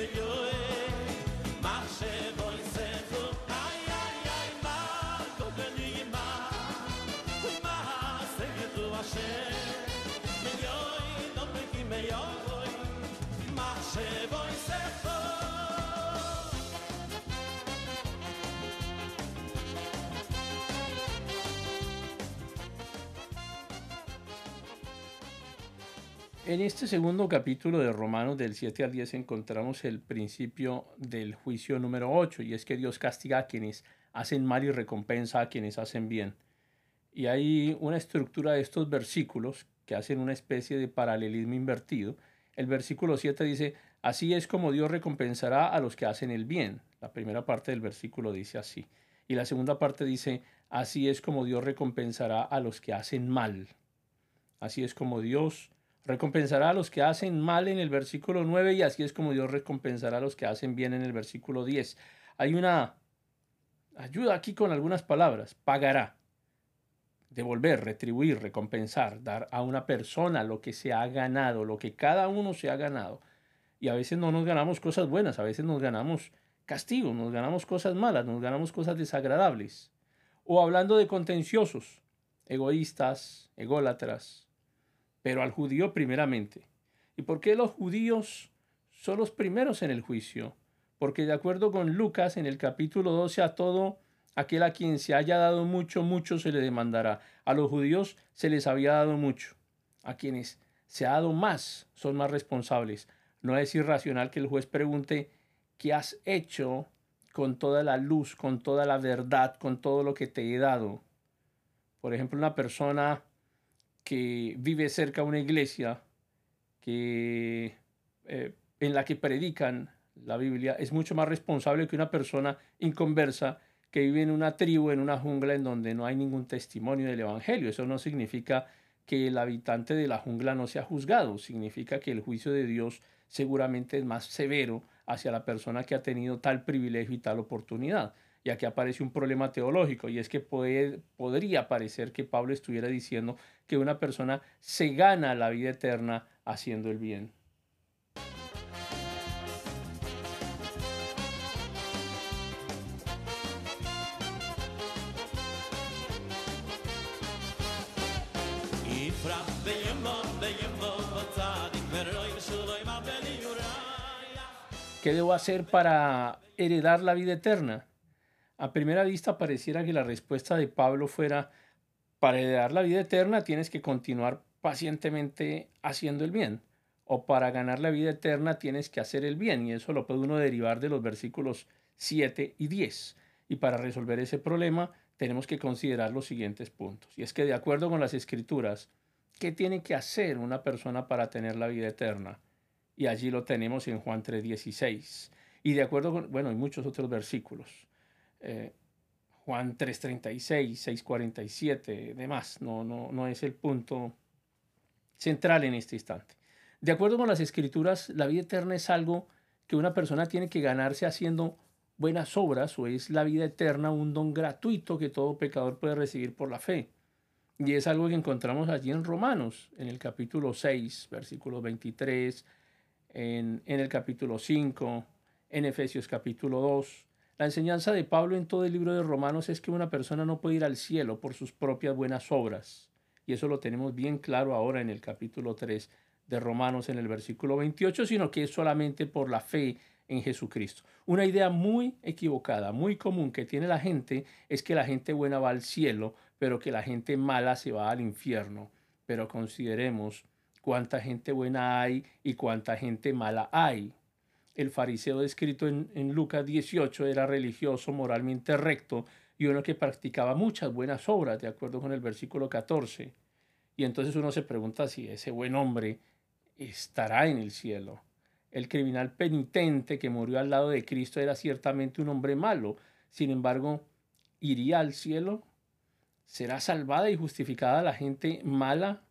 me. En este segundo capítulo de Romanos del 7 al 10 encontramos el principio del juicio número 8 y es que Dios castiga a quienes hacen mal y recompensa a quienes hacen bien. Y hay una estructura de estos versículos que hacen una especie de paralelismo invertido. El versículo 7 dice, así es como Dios recompensará a los que hacen el bien. La primera parte del versículo dice así. Y la segunda parte dice, así es como Dios recompensará a los que hacen mal. Así es como Dios Recompensará a los que hacen mal en el versículo 9 y así es como Dios recompensará a los que hacen bien en el versículo 10. Hay una ayuda aquí con algunas palabras. Pagará. Devolver, retribuir, recompensar, dar a una persona lo que se ha ganado, lo que cada uno se ha ganado. Y a veces no nos ganamos cosas buenas, a veces nos ganamos castigo, nos ganamos cosas malas, nos ganamos cosas desagradables. O hablando de contenciosos, egoístas, ególatras, pero al judío primeramente. ¿Y por qué los judíos son los primeros en el juicio? Porque de acuerdo con Lucas en el capítulo 12 a todo aquel a quien se haya dado mucho, mucho se le demandará. A los judíos se les había dado mucho. A quienes se ha dado más son más responsables. No es irracional que el juez pregunte, ¿qué has hecho con toda la luz, con toda la verdad, con todo lo que te he dado? Por ejemplo, una persona que vive cerca de una iglesia que, eh, en la que predican la Biblia es mucho más responsable que una persona inconversa que vive en una tribu, en una jungla en donde no hay ningún testimonio del Evangelio. Eso no significa que el habitante de la jungla no sea juzgado, significa que el juicio de Dios seguramente es más severo hacia la persona que ha tenido tal privilegio y tal oportunidad. Y aquí aparece un problema teológico, y es que puede, podría parecer que Pablo estuviera diciendo que una persona se gana la vida eterna haciendo el bien. ¿Qué debo hacer para heredar la vida eterna? A primera vista pareciera que la respuesta de Pablo fuera, para heredar la vida eterna tienes que continuar pacientemente haciendo el bien, o para ganar la vida eterna tienes que hacer el bien, y eso lo puede uno derivar de los versículos 7 y 10. Y para resolver ese problema tenemos que considerar los siguientes puntos. Y es que de acuerdo con las escrituras, ¿qué tiene que hacer una persona para tener la vida eterna? Y allí lo tenemos en Juan 3:16. Y de acuerdo con, bueno, hay muchos otros versículos. Eh, Juan 3.36, 6.47, demás. No, no, no es el punto central en este instante. De acuerdo con las escrituras, la vida eterna es algo que una persona tiene que ganarse haciendo buenas obras o es la vida eterna un don gratuito que todo pecador puede recibir por la fe. Y es algo que encontramos allí en Romanos, en el capítulo 6, versículo 23, en, en el capítulo 5, en Efesios capítulo 2, la enseñanza de Pablo en todo el libro de Romanos es que una persona no puede ir al cielo por sus propias buenas obras. Y eso lo tenemos bien claro ahora en el capítulo 3 de Romanos en el versículo 28, sino que es solamente por la fe en Jesucristo. Una idea muy equivocada, muy común que tiene la gente es que la gente buena va al cielo, pero que la gente mala se va al infierno. Pero consideremos cuánta gente buena hay y cuánta gente mala hay el fariseo descrito en, en, Lucas 18 era religioso, moralmente recto y uno que practicaba muchas buenas obras, de acuerdo con el versículo 14. Y entonces uno se pregunta si ese buen hombre estará en el cielo. El criminal penitente que murió al lado de Cristo era ciertamente un hombre malo. Sin embargo, ¿iría al cielo? ¿Será salvada y justificada la gente mala?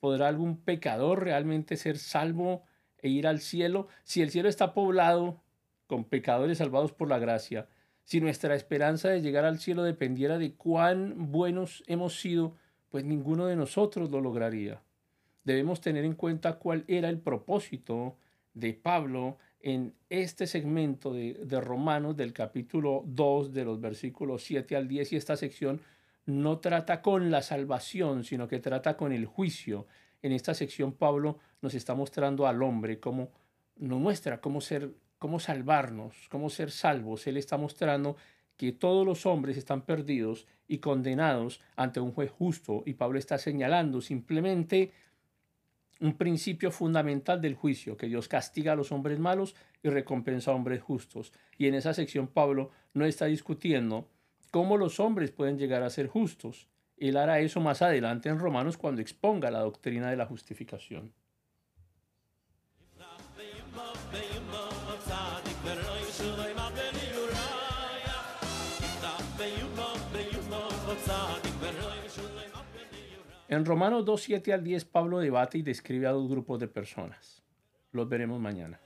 ¿Podrá algún pecador realmente ser salvo e ir al cielo, si el cielo está poblado con pecadores salvados por la gracia, si nuestra esperanza de llegar al cielo dependiera de cuán buenos hemos sido, pues ninguno de nosotros lo lograría. Debemos tener en cuenta cuál era el propósito de Pablo en este segmento de, de, Romanos del capítulo 2 de los versículos 7 al 10 y esta sección no trata con la salvación, sino que trata con el juicio. En esta sección Pablo nos está mostrando al hombre cómo nos muestra cómo ser cómo salvarnos, cómo ser salvos. Él está mostrando que todos los hombres están perdidos y condenados ante un juez justo y Pablo está señalando simplemente un principio fundamental del juicio, que Dios castiga a los hombres malos y recompensa a hombres justos. Y en esa sección Pablo no está discutiendo cómo los hombres pueden llegar a ser justos. Él hará eso más adelante en Romanos cuando exponga la doctrina de la justificación. En Romanos 2, 7 al 10, Pablo debate y describe a dos grupos de personas. Los veremos mañana.